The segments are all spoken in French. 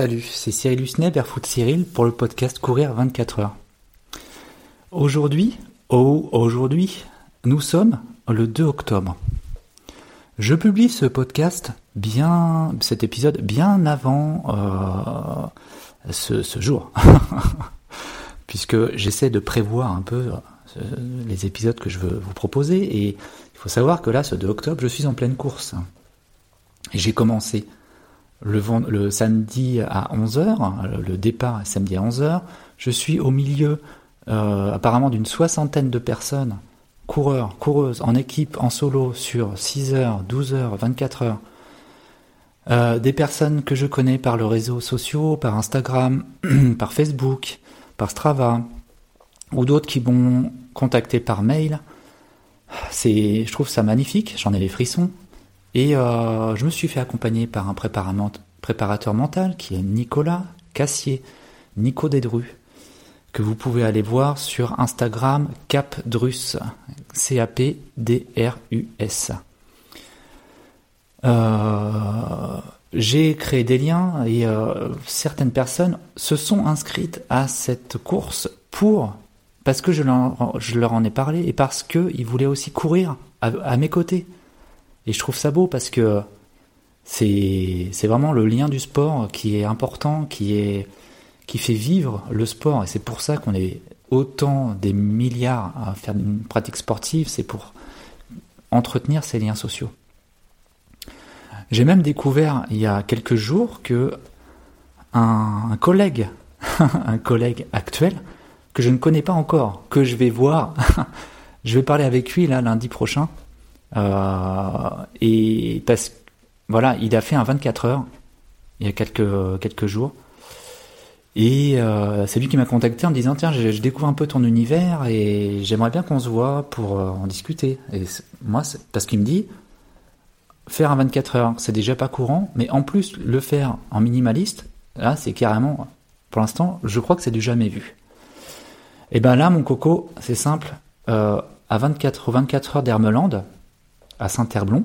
Salut, c'est Cyril Husnet, Barefoot Cyril, pour le podcast Courir 24 heures. Aujourd'hui, oh, aujourd'hui, nous sommes le 2 octobre. Je publie ce podcast bien, cet épisode bien avant euh, ce, ce, jour, puisque j'essaie de prévoir un peu euh, les épisodes que je veux vous proposer, et il faut savoir que là, ce 2 octobre, je suis en pleine course. J'ai commencé le, le, samedi à 11h, le départ est samedi à 11h. Je suis au milieu euh, apparemment d'une soixantaine de personnes, coureurs, coureuses, en équipe, en solo, sur 6h, 12h, 24h. Euh, des personnes que je connais par les réseaux sociaux, par Instagram, par Facebook, par Strava, ou d'autres qui m'ont contacté par mail. C'est, je trouve ça magnifique, j'en ai les frissons. Et euh, je me suis fait accompagner par un préparateur mental qui est Nicolas Cassier, Nico Dédru, que vous pouvez aller voir sur Instagram Capdrus, C-A-P-D-R-U-S. Euh, j'ai créé des liens et euh, certaines personnes se sont inscrites à cette course pour parce que je leur, en ai parlé et parce qu'ils voulaient aussi courir à mes côtés. Et je trouve ça beau parce que c'est vraiment le lien du sport qui est important, qui, est, qui fait vivre le sport. Et c'est pour ça qu'on est autant des milliards à faire une pratique sportive, c'est pour entretenir ces liens sociaux. J'ai même découvert il y a quelques jours que un, un collègue, un collègue actuel, que je ne connais pas encore, que je vais voir, je vais parler avec lui là lundi prochain, et parce voilà, il a fait un 24 heures il y a quelques, quelques jours. Et euh, c'est lui qui m'a contacté en me disant Tiens, je, découvre un peu ton univers et j'aimerais bien qu'on se voit pour euh, en discuter. Et moi, parce qu'il me dit Faire un 24 heures, c'est déjà pas courant, mais en plus, le faire en minimaliste, là, c'est carrément, pour l'instant, je crois que c'est du jamais vu. Et ben là, mon coco, c'est simple. Euh, à 24, 24 heures d'Hermeland, à Saint-Herblon.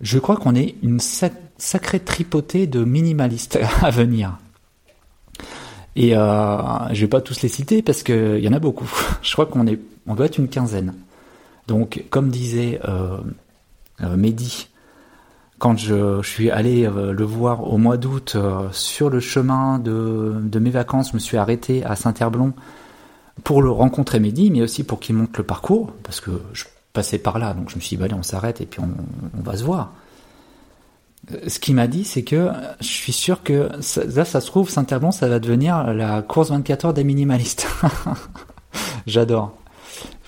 Je crois qu'on est une sacrée tripotée de minimalistes à venir. Et euh, je vais pas tous les citer parce qu'il y en a beaucoup. Je crois qu'on est, on doit être une quinzaine. Donc, comme disait euh, euh, Mehdi, quand je, suis allé le voir au mois d'août sur le chemin de, de, mes vacances, je me suis arrêté à Saint-Herblon pour le rencontrer Mehdi, mais aussi pour qu'il monte le parcours, parce que passé par là, donc je me suis dit, bah allez, on s'arrête et puis on, va se voir. Ce qu'il m'a dit, c'est que je suis sûr que ça, là, ça se trouve, Saint-Herbon, ça va devenir la course 24 heures des minimalistes. J'adore.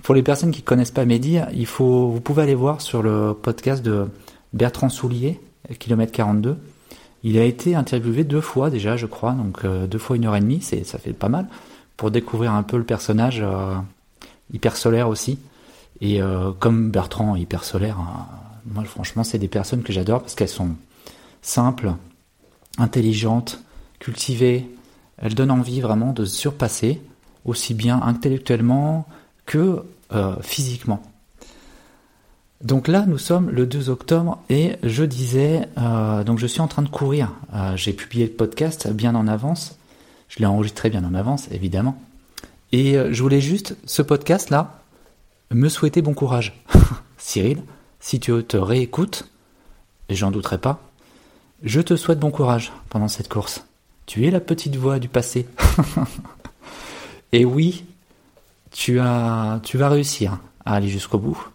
Pour les personnes qui connaissent pas Mehdi, il faut, vous pouvez aller voir sur le podcast de Bertrand Soulier, kilomètre 42. Il a été interviewé deux fois déjà, je crois, donc euh, deux fois une heure et demie, c'est, ça fait pas mal, pour découvrir un peu le personnage euh, hyper solaire aussi. Et euh, comme Bertrand hyper solaire, hein, moi franchement c'est des personnes que j'adore parce qu'elles sont simples, intelligentes, cultivées. Elles donnent envie vraiment de se surpasser, aussi bien intellectuellement que euh, physiquement. Donc là, nous sommes le 2 octobre et je disais, euh, donc je suis en train de courir. Euh, J'ai publié le podcast bien en avance. Je l'ai enregistré bien en avance, évidemment. Et euh, je voulais juste, ce podcast-là, me souhaiter bon courage. Cyril, si tu te réécoutes, et j'en douterai pas, je te souhaite bon courage pendant cette course. Tu es la petite voix du passé. et oui, tu as, tu vas réussir à aller jusqu'au bout.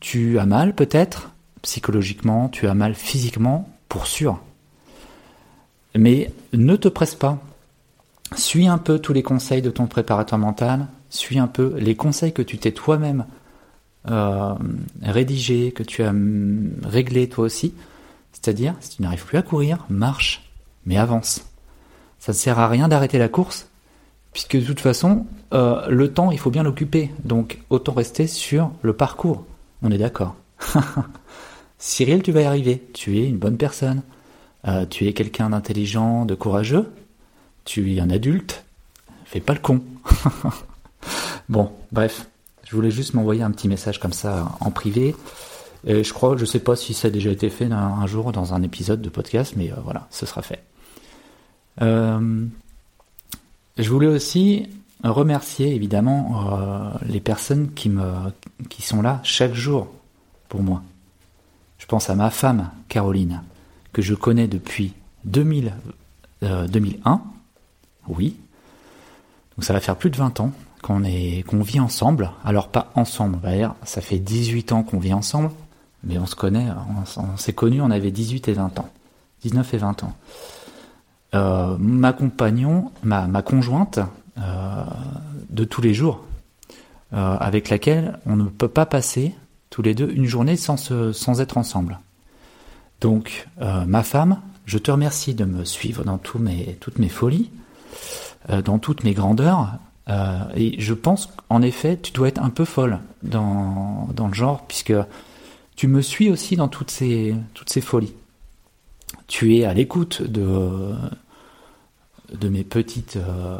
Tu as mal peut-être, psychologiquement, tu as mal physiquement, pour sûr. Mais ne te presse pas. Suis un peu tous les conseils de ton préparateur mental, suis un peu les conseils que tu t'es toi-même euh, rédigé, que tu as réglé toi aussi. C'est-à-dire, si tu n'arrives plus à courir, marche, mais avance. Ça ne sert à rien d'arrêter la course, puisque de toute façon, euh, le temps, il faut bien l'occuper. Donc, autant rester sur le parcours. On est d'accord. Cyril, tu vas y arriver. Tu es une bonne personne. Euh, tu es quelqu'un d'intelligent, de courageux. Tu es un adulte. Fais pas le con. Bon, bref, je voulais juste m'envoyer un petit message comme ça en privé. Je crois, je sais pas si ça a déjà été fait un, jour dans un épisode de podcast, mais euh, voilà, ce sera fait. je voulais aussi remercier évidemment les personnes qui, sont là chaque jour pour moi. Je pense à ma femme, Caroline, que je connais depuis 2000, 2001. Oui. Donc ça va faire plus de 20 ans qu'on vit ensemble. Alors pas ensemble, ça fait 18 ans qu'on vit ensemble, mais on se connaît, on, s'est connus, on avait 18 et 20 ans. 19 et 20 ans. Euh, ma compagnon, ma, conjointe euh, de tous les jours, euh, avec laquelle on ne peut pas passer tous les deux une journée sans, être ensemble. Donc, ma femme, je te remercie de me suivre dans toutes mes folies, dans toutes mes grandeurs, euh, et je pense qu'en effet, tu dois être un peu folle dans, le genre, puisque tu me suis aussi dans toutes ces, folies. Tu es à l'écoute de, de, mes petites, euh,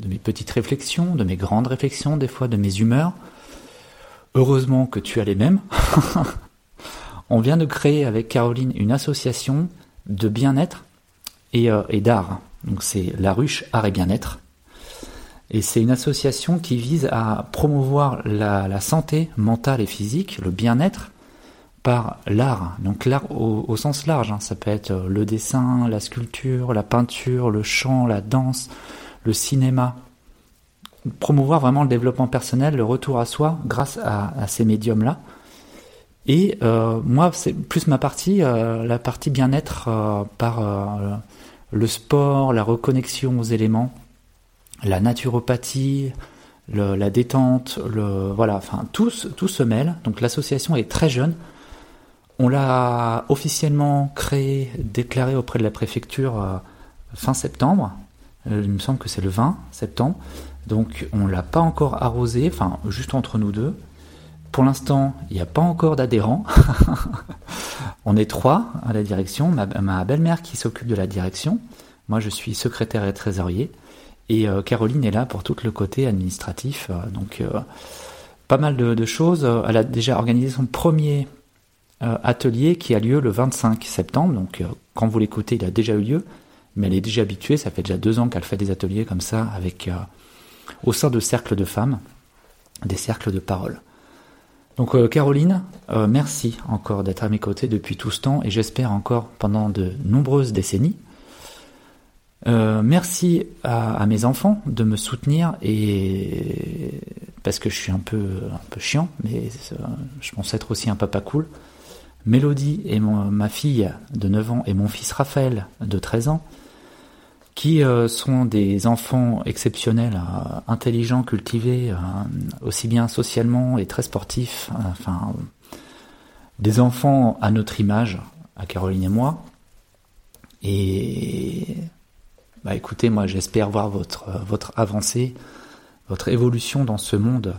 de mes petites réflexions, de mes grandes réflexions, des fois de mes humeurs. Heureusement que tu as les mêmes. On vient de créer avec Caroline une association de bien-être et, euh, et d'art. Donc c'est la ruche art et bien-être. Et c'est une association qui vise à promouvoir la, santé mentale et physique, le bien-être, par l'art. Donc l'art au, sens large, hein. ça peut être le dessin, la sculpture, la peinture, le chant, la danse, le cinéma. Promouvoir vraiment le développement personnel, le retour à soi grâce à, ces médiums-là. Et euh, moi, c'est plus ma partie, euh, la partie bien-être euh, par le sport, la reconnexion aux éléments, la naturopathie, la détente, voilà, enfin tout, se mêle. Donc l'association est très jeune. On l'a officiellement créée, déclarée auprès de la préfecture euh, fin septembre. Euh, il me semble que c'est le 20 septembre. Donc on l'a pas encore arrosé, enfin juste entre nous deux. Pour l'instant, il n'y a pas encore d'adhérents. on est trois à la direction. Ma belle-mère qui s'occupe de la direction. Moi, je suis secrétaire et trésorier. Et euh, Caroline est là pour tout le côté administratif. Euh, donc, euh, pas mal de, choses. Elle a déjà organisé son premier atelier qui a lieu le 25 septembre. Donc, quand vous l'écoutez, il a déjà eu lieu. Mais elle est déjà habituée. Ça fait déjà deux ans qu'elle fait des ateliers comme ça avec, au sein de cercles de femmes, des cercles de parole. Donc Caroline, merci encore d'être à mes côtés depuis tout ce temps et j'espère encore pendant de nombreuses décennies. Euh, merci à, mes enfants de me soutenir et parce que je suis un peu un peu chiant, mais je pense être aussi un papa cool. Mélodie et ma fille de 9 ans et mon fils Raphaël de 13 ans, qui euh, sont des enfants exceptionnels, euh, intelligents, cultivés, aussi bien socialement et très sportifs, enfin des enfants à notre image, à Caroline et moi. Et bah écoutez, moi j'espère voir votre, euh, votre avancée, votre évolution dans ce monde,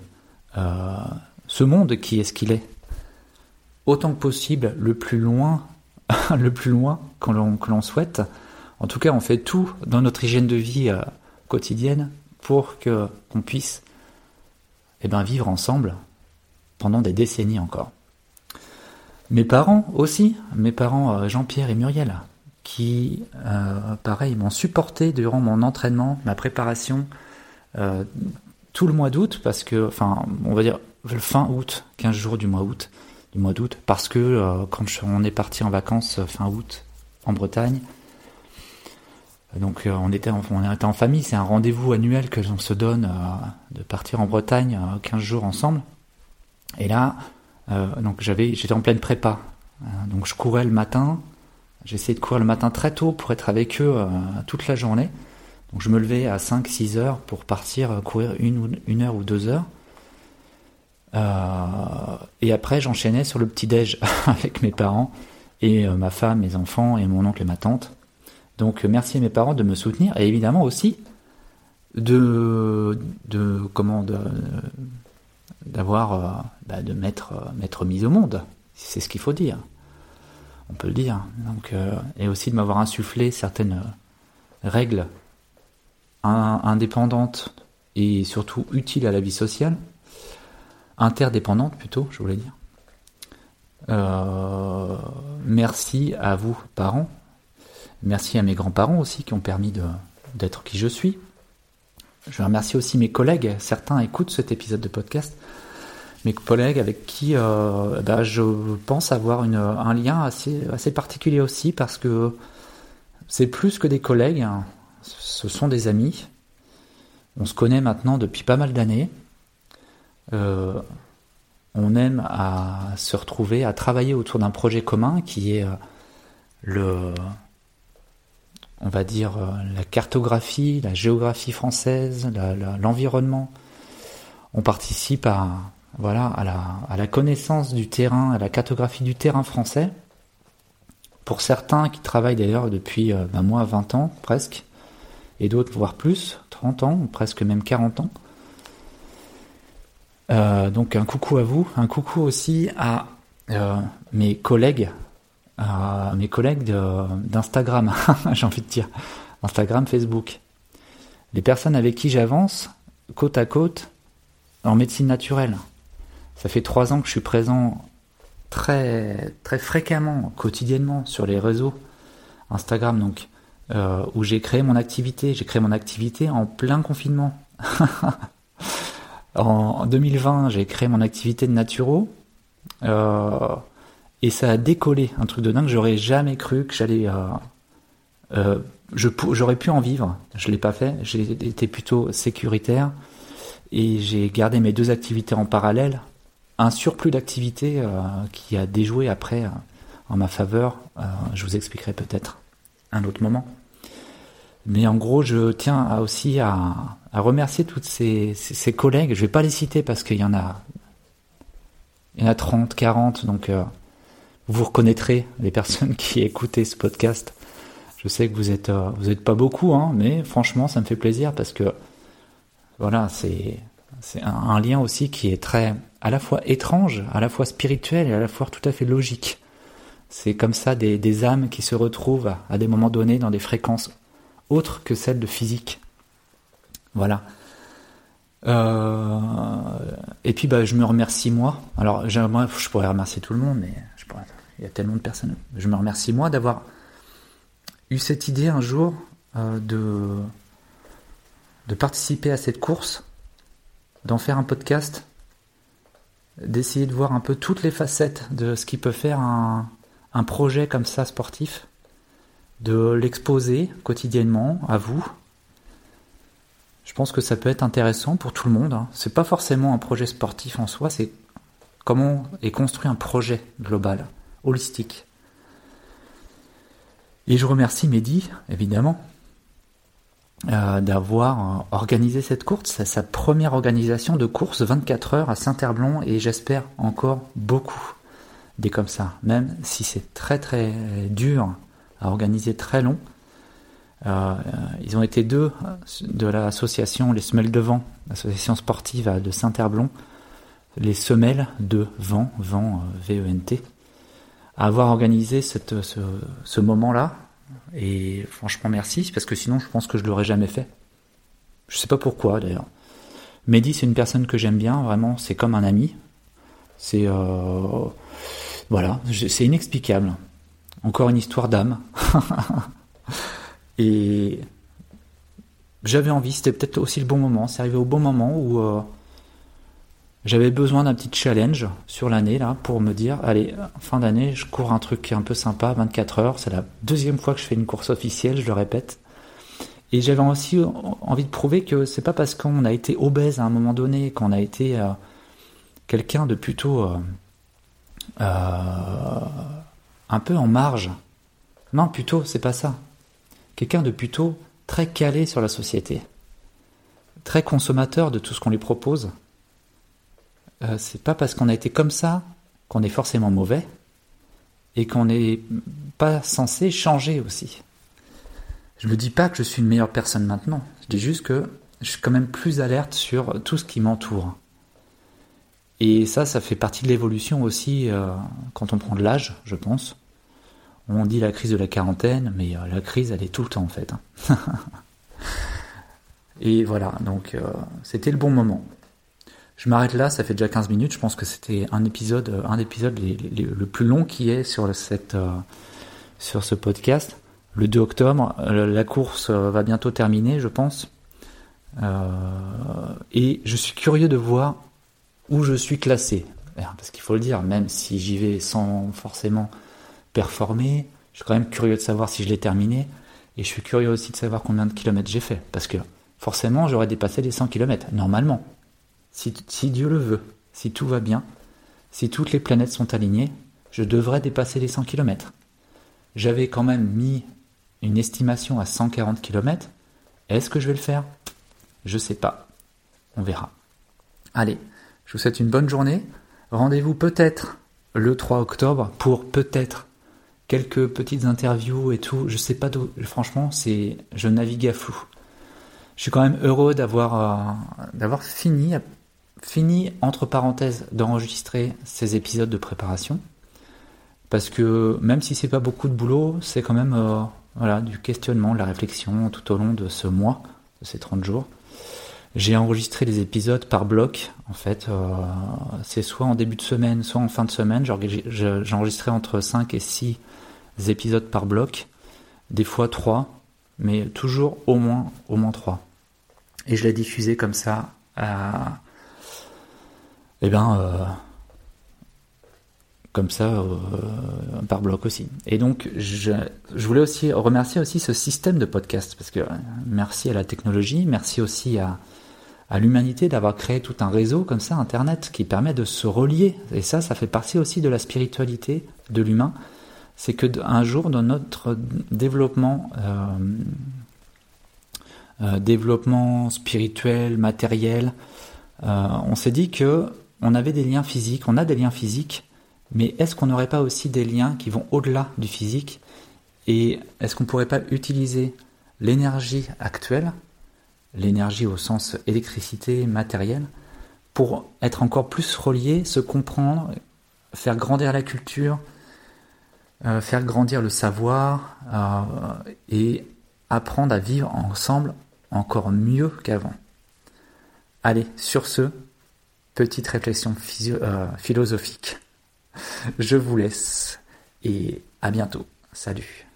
euh, ce monde qui est ce qu'il est. Autant que possible, le plus loin, le plus loin que l'on souhaite. En tout cas, on fait tout dans notre hygiène de vie euh, quotidienne pour que qu'on puisse eh ben, vivre ensemble pendant des décennies encore. Mes parents aussi, mes parents Jean-Pierre et Muriel, qui, euh, pareil, m'ont supporté durant mon entraînement, ma préparation, euh, tout le mois d'août, parce que, enfin, on va dire fin août, 15 jours du mois août, du mois d'août, parce que euh, quand on est parti en vacances fin août en Bretagne, donc on était en, on était en famille, c'est un rendez-vous annuel que l'on se donne de partir en Bretagne 15 jours ensemble. Et là, donc j'avais, j'étais en pleine prépa, donc je courais le matin, J'essayais de courir le matin très tôt pour être avec eux euh, toute la journée. Donc je me levais à 5-6 heures pour partir euh, courir une, heure ou deux heures. Euh, et après, j'enchaînais sur le petit-déj avec mes parents et ma femme, mes enfants et mon oncle et ma tante. Donc merci à mes parents de me soutenir et évidemment aussi de, de comment d'avoir bah, de mettre, mettre mise au monde. C'est ce qu'il faut dire on peut le dire. Donc, euh, et aussi de m'avoir insufflé certaines euh, règles indépendantes et surtout utiles à la vie sociale, interdépendantes plutôt, je voulais dire. Euh, merci à vous, parents. Merci à mes grands-parents aussi qui ont permis d'être qui je suis. Je remercie aussi mes collègues. Certains écoutent cet épisode de podcast. Mes collègues avec qui euh, bah, je pense avoir un lien assez, assez particulier aussi parce que c'est plus que des collègues, hein. ce sont des amis. On se connaît maintenant depuis pas mal d'années. Euh, on aime à se retrouver, à travailler autour d'un projet commun qui est euh, le, on va dire, la cartographie, la géographie française, l'environnement. On participe à, voilà, à la, connaissance du terrain, à la cartographie du terrain français. Pour certains qui travaillent d'ailleurs depuis, euh, ben moi, 20 ans presque, et d'autres voire plus, 30 ans, presque même 40 ans. Euh, donc un coucou à vous, un coucou aussi à mes collègues à mes collègues d'Instagram, j'ai envie de dire, Instagram, Facebook. Les personnes avec qui j'avance, côte à côte, en médecine naturelle. Ça fait trois ans que je suis présent très, très fréquemment, quotidiennement, sur les réseaux Instagram, donc, euh, où j'ai créé mon activité. J'ai créé mon activité en plein confinement. en 2020, j'ai créé mon activité de naturo. Euh, et ça a décollé, un truc de dingue. J'aurais jamais cru que j'allais. Euh, j'aurais pu en vivre. Je l'ai pas fait. J'ai été plutôt sécuritaire et j'ai gardé mes deux activités en parallèle. Un surplus d'activités euh, qui a déjoué après en ma faveur. je vous expliquerai peut-être un autre moment. Mais en gros, je tiens aussi à, remercier toutes ces, collègues. Je vais pas les citer parce qu'il y en a, il y en a 30, 40, donc vous reconnaîtrez les personnes qui écoutaient ce podcast. Je sais que vous êtes, euh, vous êtes pas beaucoup, hein, mais franchement, ça me fait plaisir parce que voilà, c'est un, lien aussi qui est très à la fois étrange, à la fois spirituel et à la fois tout à fait logique. C'est comme ça des, âmes qui se retrouvent à, des moments donnés dans des fréquences autres que celles de physique. Voilà. Euh, et puis bah, je me remercie moi. Alors j'aimerais, je pourrais remercier tout le monde, mais il y a tellement de personnes. Je me remercie moi d'avoir eu cette idée un jour euh, de, de participer à cette course, d'en faire un podcast, d'essayer de voir un peu toutes les facettes de ce qui peut faire un, projet comme ça sportif, de l'exposer quotidiennement à vous. Je pense que ça peut être intéressant pour tout le monde. Hein. C'est pas forcément un projet sportif en soi, c'est comment est construit un projet global holistique. Et je remercie Mehdi, évidemment, euh, d'avoir euh, organisé cette course. Sa première organisation de course 24 heures à Saint-Herblon et j'espère encore beaucoup des comme ça, même si c'est très très dur à organiser, très long. Euh, ils ont été deux de l'association Les Semelles de Vent, l'association sportive de Saint-Herblon, les semelles de vent, vent V-E-N-T, avoir organisé ce moment-là. Et franchement, merci, parce que sinon, je pense que je l'aurais jamais fait. Je sais pas pourquoi d'ailleurs. Mehdi, c'est une personne que j'aime bien, vraiment, c'est comme un ami. C'est. Euh, voilà, c'est inexplicable. Encore une histoire d'âme. et j'avais envie, c'était peut-être aussi le bon moment. C'est arrivé au bon moment où. Euh, j'avais besoin d'un petit challenge sur l'année là pour me dire allez fin d'année je cours un truc un peu sympa 24 heures c'est la deuxième fois que je fais une course officielle je le répète. Et j'avais aussi envie de prouver que c'est pas parce qu'on a été obèse à un moment donné qu'on a été euh, quelqu'un de plutôt euh, euh, un peu en marge. Non plutôt c'est pas ça. Quelqu'un de plutôt très calé sur la société. Très consommateur de tout ce qu'on lui propose euh, c'est pas parce qu'on a été comme ça qu'on est forcément mauvais et qu'on n'est pas censé changer aussi. Je ne dis pas que je suis une meilleure personne maintenant, je dis juste que je suis quand même plus alerte sur tout ce qui m'entoure. Et ça, ça fait partie de l'évolution aussi euh, quand on prend de l'âge, je pense. On dit la crise de la quarantaine, mais euh, la crise, elle est tout le temps en fait. Hein. Et voilà, donc c'était le bon moment. Je m'arrête là, ça fait déjà 15 minutes. Je pense que c'était un épisode, euh, un épisode le plus long qui est sur, cette, euh, sur ce podcast. le 2 octobre. La course va bientôt terminer, je pense. et je suis curieux de voir où je suis classé. Parce qu'il faut le dire, même si j'y vais sans forcément performer, je suis quand même curieux de savoir si je l'ai terminé. Et je suis curieux aussi de savoir combien de kilomètres j'ai fait. Parce que forcément, j'aurais dépassé les 100 kilomètres, normalement. Si, Dieu le veut, si tout va bien, si toutes les planètes sont alignées, je devrais dépasser les 100 kilomètres. J'avais quand même mis une estimation à 140 km. Est-ce que je vais le faire? Je sais pas. On verra. Allez, je vous souhaite une bonne journée. Rendez-vous peut-être le 3 octobre pour peut-être quelques petites interviews et tout. Je sais pas d'où. Franchement, c'est je navigue à flou. Je suis quand même heureux d'avoir euh, d'avoir fini fini entre parenthèses d'enregistrer ces épisodes de préparation parce que même si c'est pas beaucoup de boulot, c'est quand même euh, voilà du questionnement, de la réflexion tout au long de ce mois, de ces 30 jours. J'ai enregistré les épisodes par bloc. En fait, euh, c'est soit en début de semaine, soit en fin de semaine. J'ai enregistré entre 5 et 6 épisodes par bloc, des fois 3, mais toujours au moins, au moins 3. Et je l'ai diffusé comme ça à. Eh ben. Euh, comme ça euh, par bloc aussi. Et donc je, voulais aussi remercier aussi ce système de podcast parce que merci à la technologie, merci aussi à, l'humanité d'avoir créé tout un réseau comme ça, Internet, qui permet de se relier. Et ça, ça fait partie aussi de la spiritualité de l'humain. C'est que un jour, dans notre développement, euh, euh, développement spirituel, matériel, euh, on s'est dit que on avait des liens physiques, on a des liens physiques, mais est-ce qu'on n'aurait pas aussi des liens qui vont au-delà du physique Et est-ce qu'on ne pourrait pas utiliser l'énergie actuelle l'énergie au sens électricité, matériel, pour être encore plus relié, se comprendre, faire grandir la culture, euh, faire grandir le savoir euh, et apprendre à vivre ensemble encore mieux qu'avant. Allez, sur ce, petite réflexion euh, philosophique. Je vous laisse et à bientôt. Salut.